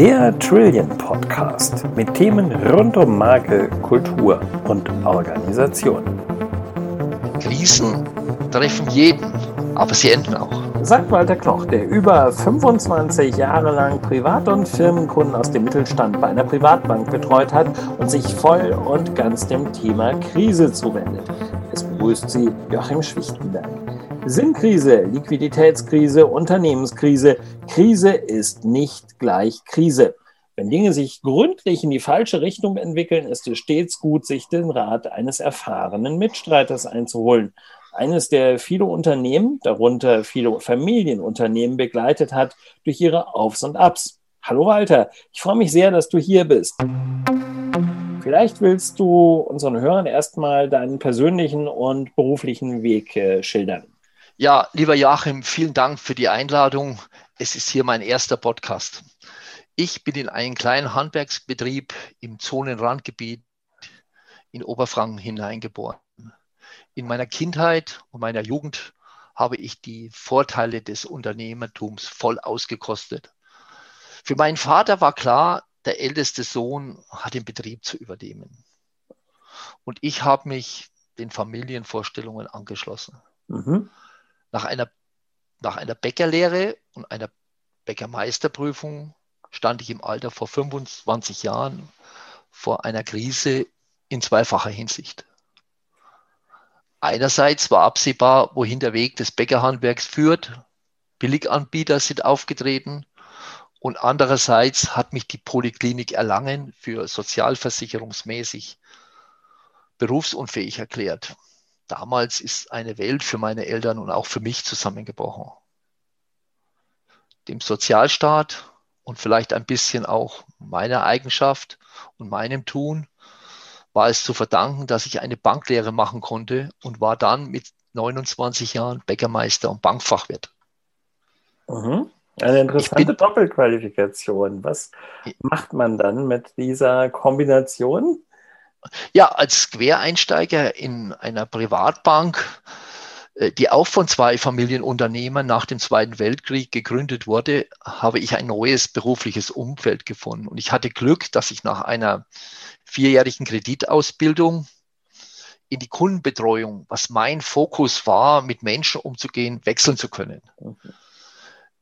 Der Trillion Podcast mit Themen rund um Marke, Kultur und Organisation. Krisen treffen jeden, aber sie enden auch. Sagt Walter Kloch, der über 25 Jahre lang Privat- und Firmenkunden aus dem Mittelstand bei einer Privatbank betreut hat und sich voll und ganz dem Thema Krise zuwendet. Es begrüßt Sie Joachim Schwichtenberg. Sinnkrise, Liquiditätskrise, Unternehmenskrise. Krise ist nicht gleich Krise. Wenn Dinge sich gründlich in die falsche Richtung entwickeln, ist es stets gut, sich den Rat eines erfahrenen Mitstreiters einzuholen. Eines, der viele Unternehmen, darunter viele Familienunternehmen, begleitet hat durch ihre Aufs und Abs. Hallo Walter, ich freue mich sehr, dass du hier bist. Vielleicht willst du unseren Hörern erstmal deinen persönlichen und beruflichen Weg äh, schildern. Ja, lieber Joachim, vielen Dank für die Einladung. Es ist hier mein erster Podcast. Ich bin in einen kleinen Handwerksbetrieb im Zonenrandgebiet in Oberfranken hineingeboren. In meiner Kindheit und meiner Jugend habe ich die Vorteile des Unternehmertums voll ausgekostet. Für meinen Vater war klar, der älteste Sohn hat den Betrieb zu übernehmen. Und ich habe mich den Familienvorstellungen angeschlossen. Mhm. Nach einer, nach einer Bäckerlehre und einer Bäckermeisterprüfung stand ich im Alter vor 25 Jahren vor einer Krise in zweifacher Hinsicht. Einerseits war absehbar, wohin der Weg des Bäckerhandwerks führt. Billiganbieter sind aufgetreten. Und andererseits hat mich die Poliklinik Erlangen für sozialversicherungsmäßig berufsunfähig erklärt. Damals ist eine Welt für meine Eltern und auch für mich zusammengebrochen. Dem Sozialstaat und vielleicht ein bisschen auch meiner Eigenschaft und meinem Tun war es zu verdanken, dass ich eine Banklehre machen konnte und war dann mit 29 Jahren Bäckermeister und Bankfachwirt. Mhm. Eine interessante bin, Doppelqualifikation. Was macht man dann mit dieser Kombination? Ja, als Quereinsteiger in einer Privatbank, äh, die auch von zwei Familienunternehmern nach dem Zweiten Weltkrieg gegründet wurde, habe ich ein neues berufliches Umfeld gefunden. Und ich hatte Glück, dass ich nach einer vierjährigen Kreditausbildung in die Kundenbetreuung, was mein Fokus war, mit Menschen umzugehen, wechseln zu können. Okay.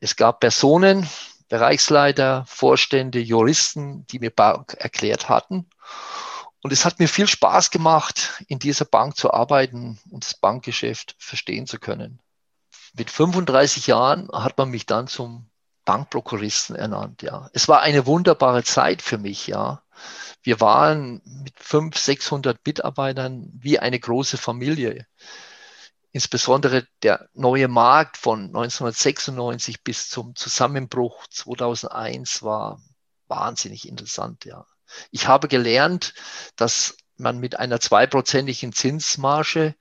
Es gab Personen, Bereichsleiter, Vorstände, Juristen, die mir Bank erklärt hatten. Und es hat mir viel Spaß gemacht, in dieser Bank zu arbeiten und das Bankgeschäft verstehen zu können. Mit 35 Jahren hat man mich dann zum Bankprokuristen ernannt, ja. Es war eine wunderbare Zeit für mich, ja. Wir waren mit 500, 600 Mitarbeitern wie eine große Familie. Insbesondere der neue Markt von 1996 bis zum Zusammenbruch 2001 war wahnsinnig interessant, ja. Ich habe gelernt, dass man mit einer zweiprozentigen Zinsmarge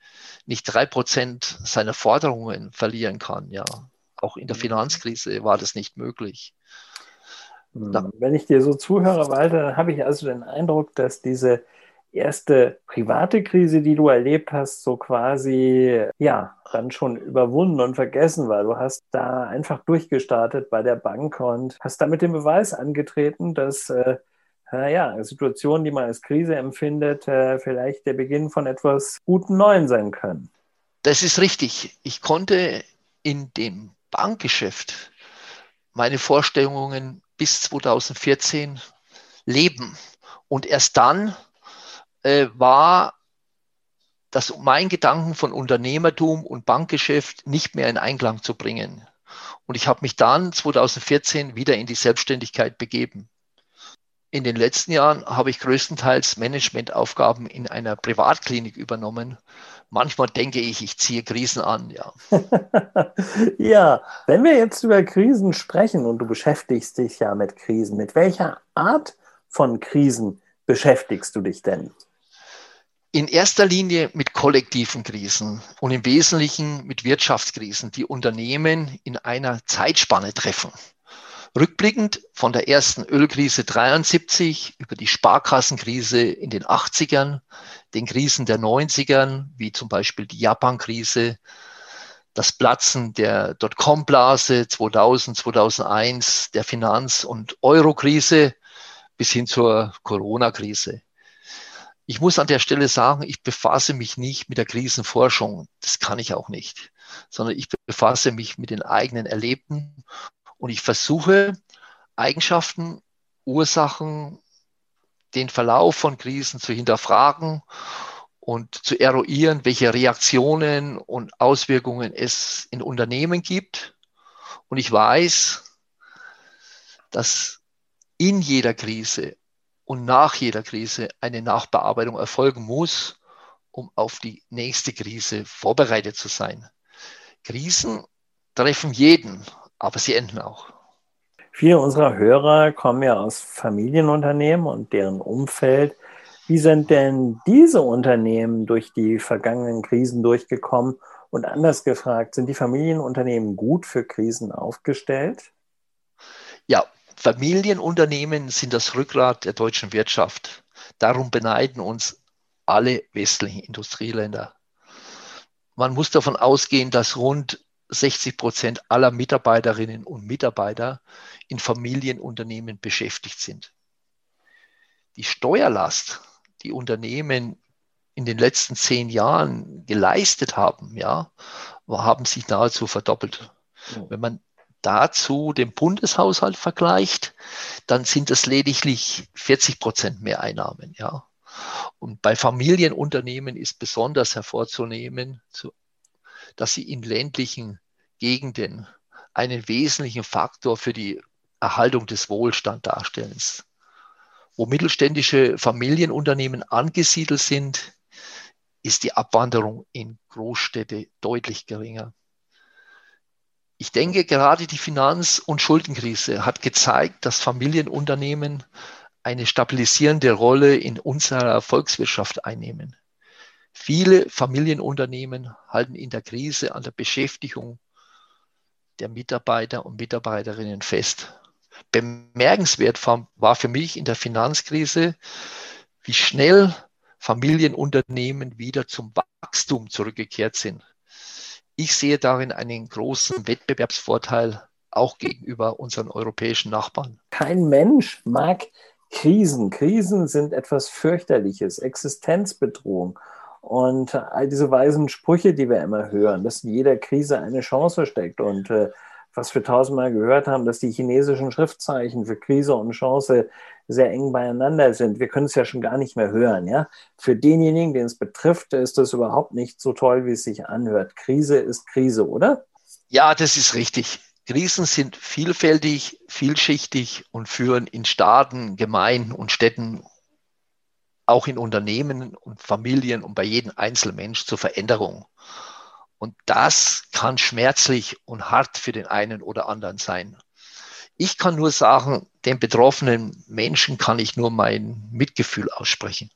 nicht drei Prozent seiner Forderungen verlieren kann. Ja, auch in der mhm. Finanzkrise war das nicht möglich. Mhm. Wenn ich dir so zuhöre, Walter, dann habe ich also den Eindruck, dass diese erste private Krise, die du erlebt hast, so quasi, ja, dann schon überwunden und vergessen war. Du hast da einfach durchgestartet bei der Bank und hast damit den Beweis angetreten, dass äh, ja, Situationen, die man als Krise empfindet, äh, vielleicht der Beginn von etwas Guten Neuen sein können. Das ist richtig. Ich konnte in dem Bankgeschäft meine Vorstellungen bis 2014 leben. Und erst dann äh, war das mein Gedanken von Unternehmertum und Bankgeschäft nicht mehr in Einklang zu bringen. Und ich habe mich dann 2014 wieder in die Selbstständigkeit begeben. In den letzten Jahren habe ich größtenteils Managementaufgaben in einer Privatklinik übernommen. Manchmal denke ich, ich ziehe Krisen an, ja. ja, wenn wir jetzt über Krisen sprechen und du beschäftigst dich ja mit Krisen, mit welcher Art von Krisen beschäftigst du dich denn? In erster Linie mit kollektiven Krisen und im Wesentlichen mit Wirtschaftskrisen, die Unternehmen in einer Zeitspanne treffen. Rückblickend von der ersten Ölkrise 73 über die Sparkassenkrise in den 80ern, den Krisen der 90ern, wie zum Beispiel die Japan-Krise, das Platzen der Dotcom-Blase 2000, 2001, der Finanz- und Euro-Krise bis hin zur Corona-Krise. Ich muss an der Stelle sagen, ich befasse mich nicht mit der Krisenforschung. Das kann ich auch nicht, sondern ich befasse mich mit den eigenen Erlebten und ich versuche Eigenschaften, Ursachen, den Verlauf von Krisen zu hinterfragen und zu eruieren, welche Reaktionen und Auswirkungen es in Unternehmen gibt. Und ich weiß, dass in jeder Krise und nach jeder Krise eine Nachbearbeitung erfolgen muss, um auf die nächste Krise vorbereitet zu sein. Krisen treffen jeden, aber sie enden auch. Viele unserer Hörer kommen ja aus Familienunternehmen und deren Umfeld. Wie sind denn diese Unternehmen durch die vergangenen Krisen durchgekommen? Und anders gefragt, sind die Familienunternehmen gut für Krisen aufgestellt? Ja, Familienunternehmen sind das Rückgrat der deutschen Wirtschaft. Darum beneiden uns alle westlichen Industrieländer. Man muss davon ausgehen, dass rund 60 Prozent aller Mitarbeiterinnen und Mitarbeiter in Familienunternehmen beschäftigt sind. Die Steuerlast, die Unternehmen in den letzten zehn Jahren geleistet haben, ja, haben sich nahezu verdoppelt. Wenn man dazu den Bundeshaushalt vergleicht, dann sind es lediglich 40 Prozent mehr Einnahmen, ja. Und bei Familienunternehmen ist besonders hervorzunehmen, dass sie in ländlichen Gegenden einen wesentlichen Faktor für die Erhaltung des Wohlstands darstellen. Wo mittelständische Familienunternehmen angesiedelt sind, ist die Abwanderung in Großstädte deutlich geringer. Ich denke, gerade die Finanz- und Schuldenkrise hat gezeigt, dass Familienunternehmen eine stabilisierende Rolle in unserer Volkswirtschaft einnehmen. Viele Familienunternehmen halten in der Krise an der Beschäftigung der Mitarbeiter und Mitarbeiterinnen fest. Bemerkenswert war für mich in der Finanzkrise, wie schnell Familienunternehmen wieder zum Wachstum zurückgekehrt sind. Ich sehe darin einen großen Wettbewerbsvorteil auch gegenüber unseren europäischen Nachbarn. Kein Mensch mag Krisen. Krisen sind etwas fürchterliches, Existenzbedrohung. Und all diese weisen Sprüche, die wir immer hören, dass in jeder Krise eine Chance steckt und äh, was wir tausendmal gehört haben, dass die chinesischen Schriftzeichen für Krise und Chance sehr eng beieinander sind. Wir können es ja schon gar nicht mehr hören. Ja? Für denjenigen, den es betrifft, ist das überhaupt nicht so toll, wie es sich anhört. Krise ist Krise, oder? Ja, das ist richtig. Krisen sind vielfältig, vielschichtig und führen in Staaten, Gemeinden und Städten auch in Unternehmen und Familien und bei jedem einzelnen Mensch zur Veränderung. Und das kann schmerzlich und hart für den einen oder anderen sein. Ich kann nur sagen, den betroffenen Menschen kann ich nur mein Mitgefühl aussprechen.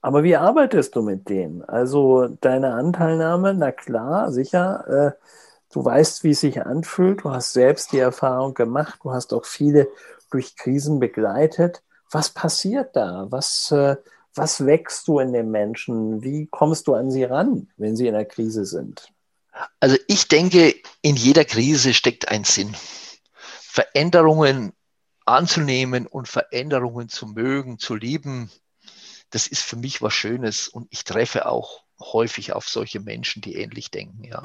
Aber wie arbeitest du mit denen? Also deine Anteilnahme, na klar, sicher. Äh, du weißt, wie es sich anfühlt. Du hast selbst die Erfahrung gemacht. Du hast auch viele durch Krisen begleitet. Was passiert da? Was, äh, was wächst du in den Menschen? Wie kommst du an sie ran, wenn sie in einer Krise sind? Also ich denke, in jeder Krise steckt ein Sinn. Veränderungen anzunehmen und Veränderungen zu mögen, zu lieben, das ist für mich was Schönes und ich treffe auch häufig auf solche Menschen, die ähnlich denken, ja.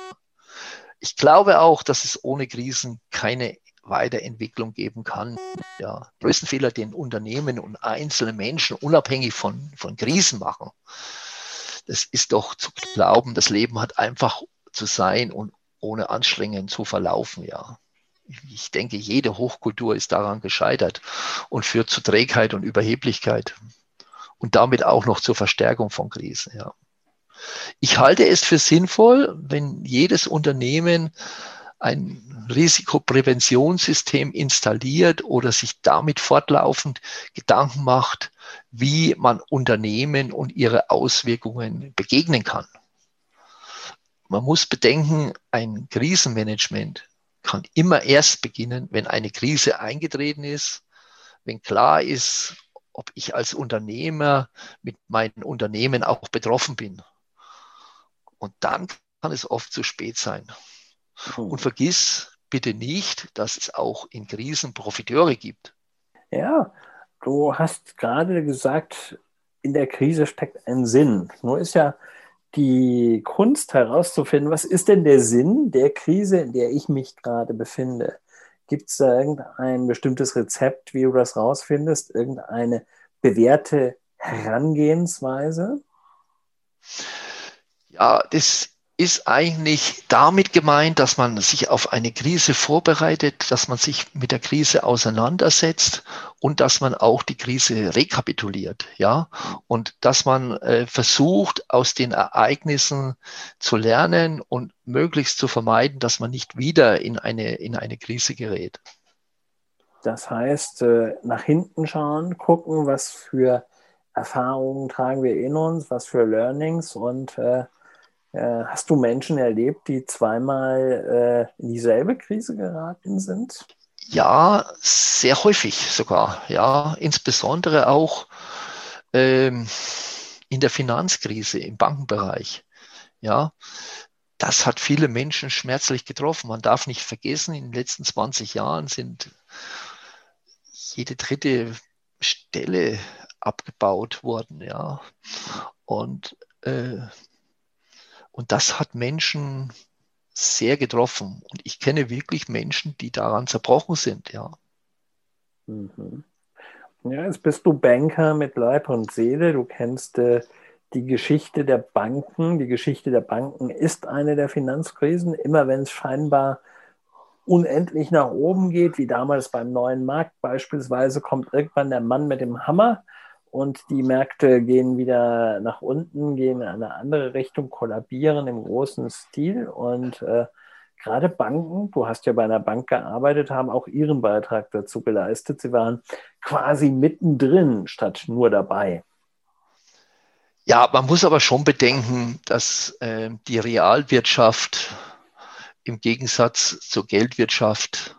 Ich glaube auch, dass es ohne Krisen keine Weiterentwicklung geben kann. Ja, größten Fehler, den Unternehmen und einzelne Menschen unabhängig von, von Krisen machen, das ist doch zu glauben, das Leben hat einfach zu sein und ohne Anstrengungen zu verlaufen, ja. Ich denke, jede Hochkultur ist daran gescheitert und führt zu Trägheit und Überheblichkeit und damit auch noch zur Verstärkung von Krisen, ja. Ich halte es für sinnvoll, wenn jedes Unternehmen ein Risikopräventionssystem installiert oder sich damit fortlaufend Gedanken macht, wie man Unternehmen und ihre Auswirkungen begegnen kann. Man muss bedenken, ein Krisenmanagement kann immer erst beginnen, wenn eine Krise eingetreten ist, wenn klar ist, ob ich als Unternehmer mit meinem Unternehmen auch betroffen bin. Und dann kann es oft zu spät sein. Und vergiss bitte nicht, dass es auch in Krisen Profiteure gibt. Ja, du hast gerade gesagt, in der Krise steckt ein Sinn. Nur ist ja die Kunst herauszufinden, was ist denn der Sinn der Krise, in der ich mich gerade befinde? Gibt es da irgendein bestimmtes Rezept, wie du das rausfindest? Irgendeine bewährte Herangehensweise? Ja, das ist eigentlich damit gemeint, dass man sich auf eine Krise vorbereitet, dass man sich mit der Krise auseinandersetzt und dass man auch die Krise rekapituliert, ja, und dass man äh, versucht, aus den Ereignissen zu lernen und möglichst zu vermeiden, dass man nicht wieder in eine, in eine Krise gerät. Das heißt, äh, nach hinten schauen, gucken, was für Erfahrungen tragen wir in uns, was für Learnings und äh, hast du Menschen erlebt, die zweimal äh, in dieselbe Krise geraten sind? Ja, sehr häufig sogar. Ja, insbesondere auch ähm, in der Finanzkrise im Bankenbereich. Ja, das hat viele Menschen schmerzlich getroffen. Man darf nicht vergessen, in den letzten 20 Jahren sind jede dritte Stelle abgebaut worden. Ja, und äh, und das hat Menschen sehr getroffen. Und ich kenne wirklich Menschen, die daran zerbrochen sind, ja. Mhm. Ja, jetzt bist du Banker mit Leib und Seele. Du kennst äh, die Geschichte der Banken. Die Geschichte der Banken ist eine der Finanzkrisen. Immer wenn es scheinbar unendlich nach oben geht, wie damals beim neuen Markt beispielsweise, kommt irgendwann der Mann mit dem Hammer und die Märkte gehen wieder nach unten, gehen in eine andere Richtung, kollabieren im großen Stil. Und äh, gerade Banken, du hast ja bei einer Bank gearbeitet, haben auch ihren Beitrag dazu geleistet. Sie waren quasi mittendrin statt nur dabei. Ja, man muss aber schon bedenken, dass äh, die Realwirtschaft im Gegensatz zur Geldwirtschaft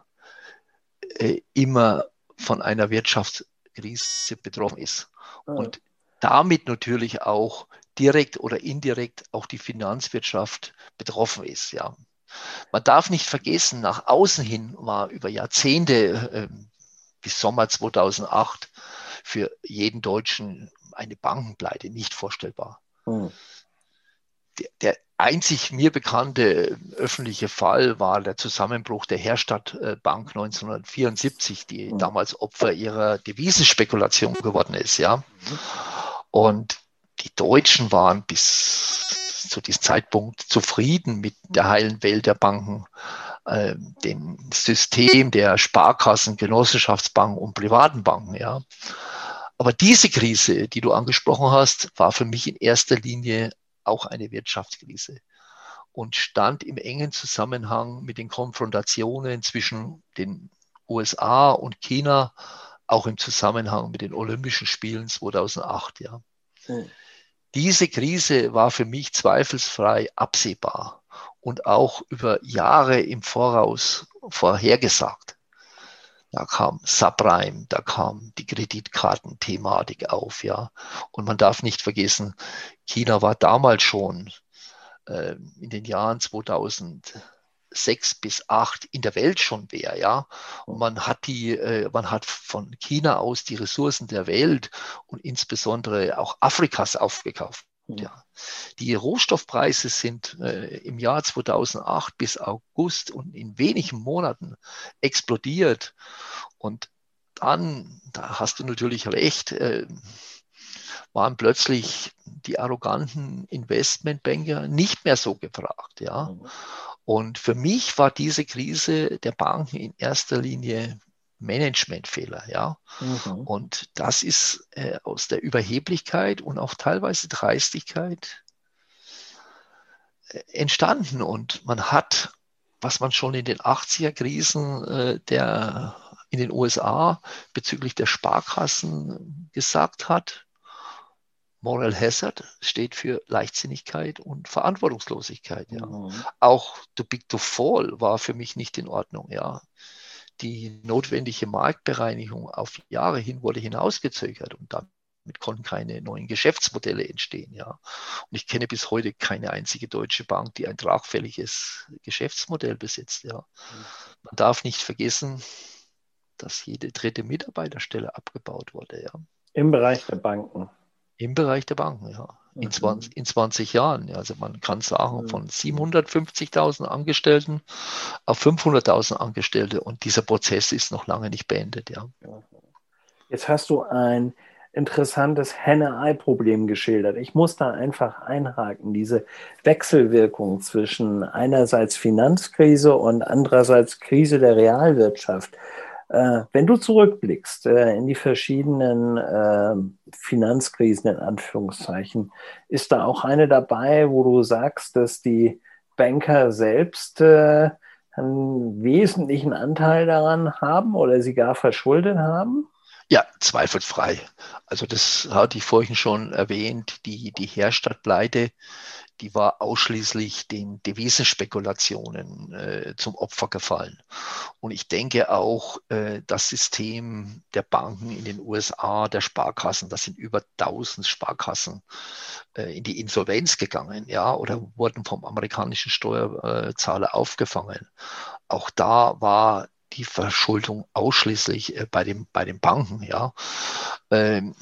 äh, immer von einer Wirtschaftskrise betroffen ist. Und damit natürlich auch direkt oder indirekt auch die Finanzwirtschaft betroffen ist. Ja. Man darf nicht vergessen, nach außen hin war über Jahrzehnte äh, bis Sommer 2008 für jeden Deutschen eine Bankenpleite nicht vorstellbar. Mhm. Der, der, einzig mir bekannte öffentliche Fall war der Zusammenbruch der Herstadtbank 1974, die mhm. damals Opfer ihrer Devisenspekulation geworden ist, ja. Und die Deutschen waren bis zu diesem Zeitpunkt zufrieden mit der heilen Welt der Banken, äh, dem System der Sparkassen, Genossenschaftsbanken und privaten Banken, ja. Aber diese Krise, die du angesprochen hast, war für mich in erster Linie auch eine Wirtschaftskrise und stand im engen Zusammenhang mit den Konfrontationen zwischen den USA und China, auch im Zusammenhang mit den Olympischen Spielen 2008. Ja. Mhm. Diese Krise war für mich zweifelsfrei absehbar und auch über Jahre im Voraus vorhergesagt. Da kam Subprime, da kam die Kreditkartenthematik auf, ja. Und man darf nicht vergessen, China war damals schon äh, in den Jahren 2006 bis 8 in der Welt schon wer, ja. Und man hat die, äh, man hat von China aus die Ressourcen der Welt und insbesondere auch Afrikas aufgekauft. Ja. Die Rohstoffpreise sind äh, im Jahr 2008 bis August und in wenigen Monaten explodiert. Und dann, da hast du natürlich recht, äh, waren plötzlich die arroganten Investmentbanker nicht mehr so gefragt. Ja. Mhm. Und für mich war diese Krise der Banken in erster Linie Managementfehler, ja. Mhm. Und das ist äh, aus der Überheblichkeit und auch teilweise Dreistigkeit äh, entstanden. Und man hat, was man schon in den 80er Krisen äh, der in den USA bezüglich der Sparkassen gesagt hat, Moral Hazard steht für Leichtsinnigkeit und Verantwortungslosigkeit. Ja. Mhm. Auch Too Big to Fall war für mich nicht in Ordnung. Ja die notwendige Marktbereinigung auf Jahre hin wurde hinausgezögert und damit konnten keine neuen Geschäftsmodelle entstehen. Ja. Und ich kenne bis heute keine einzige deutsche Bank, die ein tragfähiges Geschäftsmodell besitzt. Ja. Man darf nicht vergessen, dass jede dritte Mitarbeiterstelle abgebaut wurde. Ja. Im Bereich der Banken. Im Bereich der Banken, ja. In, 20, mhm. in 20 Jahren. Also man kann sagen, mhm. von 750.000 Angestellten auf 500.000 Angestellte. Und dieser Prozess ist noch lange nicht beendet. Ja. Jetzt hast du ein interessantes Henne-Ei-Problem geschildert. Ich muss da einfach einhaken, diese Wechselwirkung zwischen einerseits Finanzkrise und andererseits Krise der Realwirtschaft. Äh, wenn du zurückblickst äh, in die verschiedenen äh, Finanzkrisen, in Anführungszeichen, ist da auch eine dabei, wo du sagst, dass die Banker selbst äh, einen wesentlichen Anteil daran haben oder sie gar verschuldet haben? Ja, zweifelsfrei. Also das hatte ich vorhin schon erwähnt, die, die Herstadtpleite, die war ausschließlich den Devisenspekulationen äh, zum Opfer gefallen. Und ich denke auch, äh, das System der Banken in den USA, der Sparkassen, das sind über 1000 Sparkassen äh, in die Insolvenz gegangen, ja, oder wurden vom amerikanischen Steuerzahler aufgefangen. Auch da war die Verschuldung ausschließlich äh, bei, dem, bei den Banken. Ja. Ähm,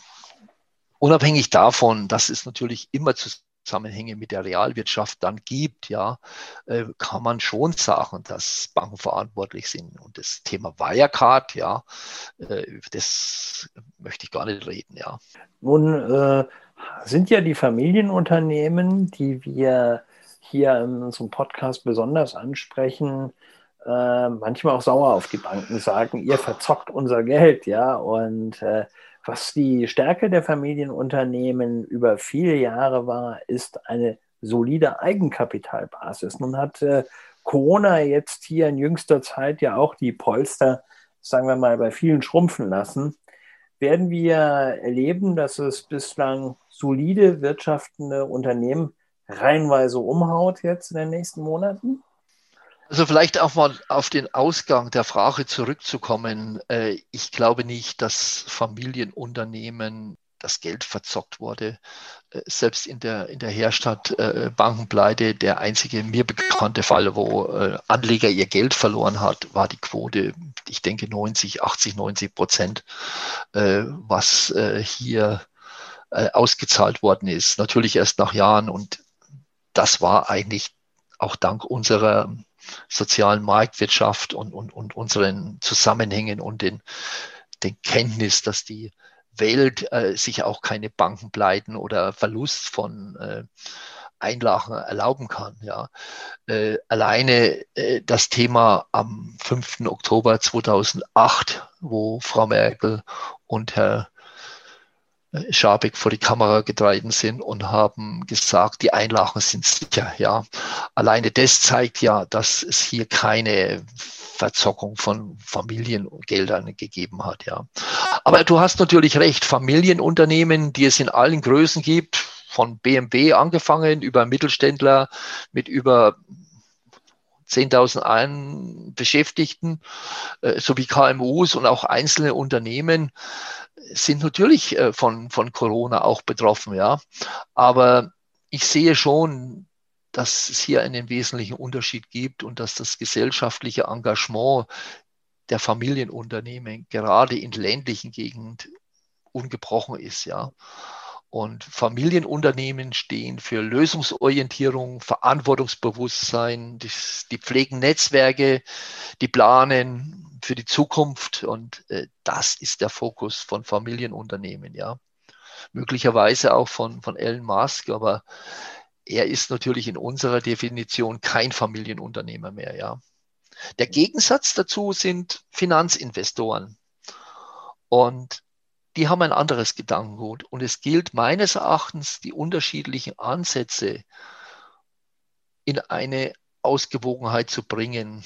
unabhängig davon, dass es natürlich immer Zusammenhänge mit der Realwirtschaft dann gibt, ja, äh, kann man schon sagen, dass Banken verantwortlich sind. Und das Thema Wirecard, ja, äh, das möchte ich gar nicht reden, ja. Nun äh, sind ja die Familienunternehmen, die wir hier in unserem Podcast besonders ansprechen, äh, manchmal auch sauer auf die Banken, sagen, ihr verzockt unser Geld, ja. Und äh, was die Stärke der Familienunternehmen über viele Jahre war, ist eine solide Eigenkapitalbasis. Nun hat äh, Corona jetzt hier in jüngster Zeit ja auch die Polster, sagen wir mal, bei vielen schrumpfen lassen. Werden wir erleben, dass es bislang solide wirtschaftende Unternehmen reihenweise umhaut jetzt in den nächsten Monaten? Also vielleicht auch mal auf den Ausgang der Frage zurückzukommen. Äh, ich glaube nicht, dass Familienunternehmen das Geld verzockt wurde. Äh, selbst in der, in der Herstadt äh, Bankenpleite, der einzige mir bekannte Fall, wo Anleger ihr Geld verloren hat, war die Quote, ich denke 90, 80, 90 Prozent, was hier ausgezahlt worden ist. Natürlich erst nach Jahren und das war eigentlich auch dank unserer sozialen Marktwirtschaft und, und, und unseren Zusammenhängen und den, den Kenntnis, dass die Welt äh, sich auch keine Bankenpleiten oder Verlust von äh, Einlagen erlauben kann. Ja. Äh, alleine äh, das Thema am 5. Oktober 2008, wo Frau Merkel und Herr Schabek vor die Kamera getreten sind und haben gesagt, die Einlagen sind sicher. Ja, alleine das zeigt ja, dass es hier keine Verzockung von Familiengeldern gegeben hat. Ja, aber du hast natürlich recht. Familienunternehmen, die es in allen Größen gibt, von BMW angefangen über Mittelständler mit über 10.000 Beschäftigten äh, sowie KMUs und auch einzelne Unternehmen sind natürlich äh, von, von Corona auch betroffen, ja. Aber ich sehe schon, dass es hier einen wesentlichen Unterschied gibt und dass das gesellschaftliche Engagement der Familienunternehmen gerade in ländlichen Gegenden ungebrochen ist, ja. Und Familienunternehmen stehen für Lösungsorientierung, Verantwortungsbewusstsein, die, die pflegen Netzwerke, die planen für die Zukunft und äh, das ist der Fokus von Familienunternehmen, ja. Möglicherweise auch von, von Elon Musk, aber er ist natürlich in unserer Definition kein Familienunternehmer mehr, ja. Der Gegensatz dazu sind Finanzinvestoren. Und die haben ein anderes Gedankengut. Und es gilt meines Erachtens, die unterschiedlichen Ansätze in eine Ausgewogenheit zu bringen.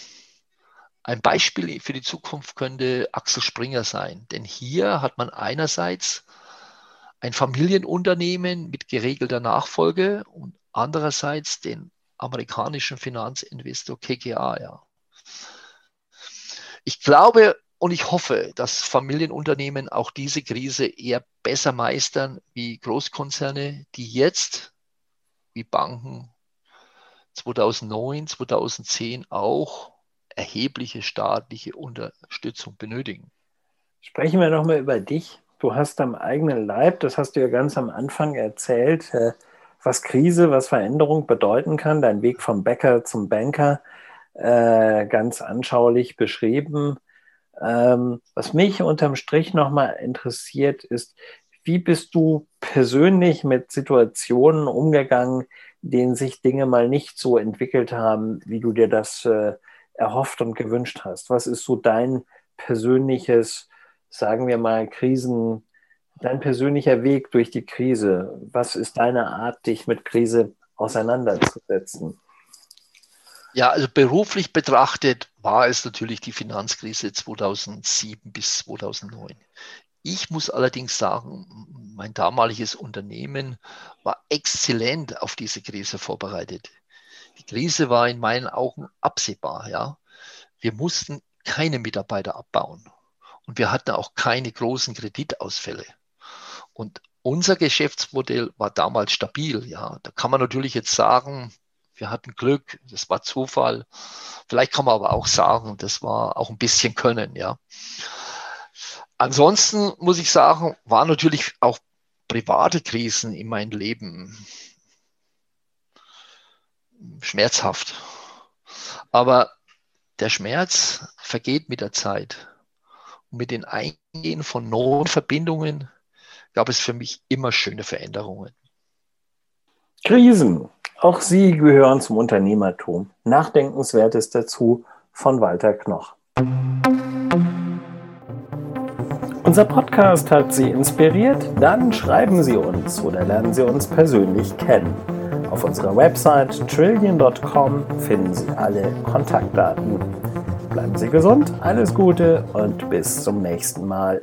Ein Beispiel für die Zukunft könnte Axel Springer sein, denn hier hat man einerseits ein Familienunternehmen mit geregelter Nachfolge und andererseits den amerikanischen Finanzinvestor KKA. Ja. Ich glaube, Und ich hoffe, dass Familienunternehmen auch diese Krise eher besser meistern wie Großkonzerne, die jetzt, wie Banken 2009, 2010 auch erhebliche staatliche Unterstützung benötigen. Sprechen wir nochmal über dich. Du hast am eigenen Leib, das hast du ja ganz am Anfang erzählt, äh, was Krise, was Veränderung bedeuten kann. Dein Weg vom Bäcker zum Banker äh, ganz anschaulich beschrieben. Ähm, was mich unterm Strich nochmal interessiert, ist, wie bist du persönlich mit Situationen umgegangen, in denen sich Dinge mal nicht so entwickelt haben, wie du dir das äh, erhofft und gewünscht hast? Was ist so dein persönliches, sagen wir mal, Krisen, dein persönlicher Weg durch die Krise? Was ist deine Art, dich mit Krise auseinanderzusetzen? Ja, also beruflich betrachtet war es natürlich die Finanzkrise 2007 bis 2009. Ich muss allerdings sagen, mein damaliges Unternehmen war exzellent auf diese Krise vorbereitet. Die Krise war in meinen Augen absehbar. Ja, wir mussten keine Mitarbeiter abbauen und wir hatten auch keine großen Kreditausfälle. Und unser Geschäftsmodell war damals stabil. Ja, da kann man natürlich jetzt sagen, wir hatten Glück, das war Zufall. Vielleicht kann man aber auch sagen, das war auch ein bisschen Können, ja. Ansonsten muss ich sagen, waren natürlich auch private Krisen in meinem Leben schmerzhaft. Aber der Schmerz vergeht mit der Zeit. Und mit den Eingehen von neuen Verbindungen gab es für mich immer schöne Veränderungen. Krisen. Auch sie gehören zum Unternehmertum. Nachdenkenswertes dazu von Walter Knoch. Unser Podcast hat Sie inspiriert? Dann schreiben Sie uns oder lernen Sie uns persönlich kennen. Auf unserer Website trillion.com finden Sie alle Kontaktdaten. Bleiben Sie gesund, alles Gute und bis zum nächsten Mal.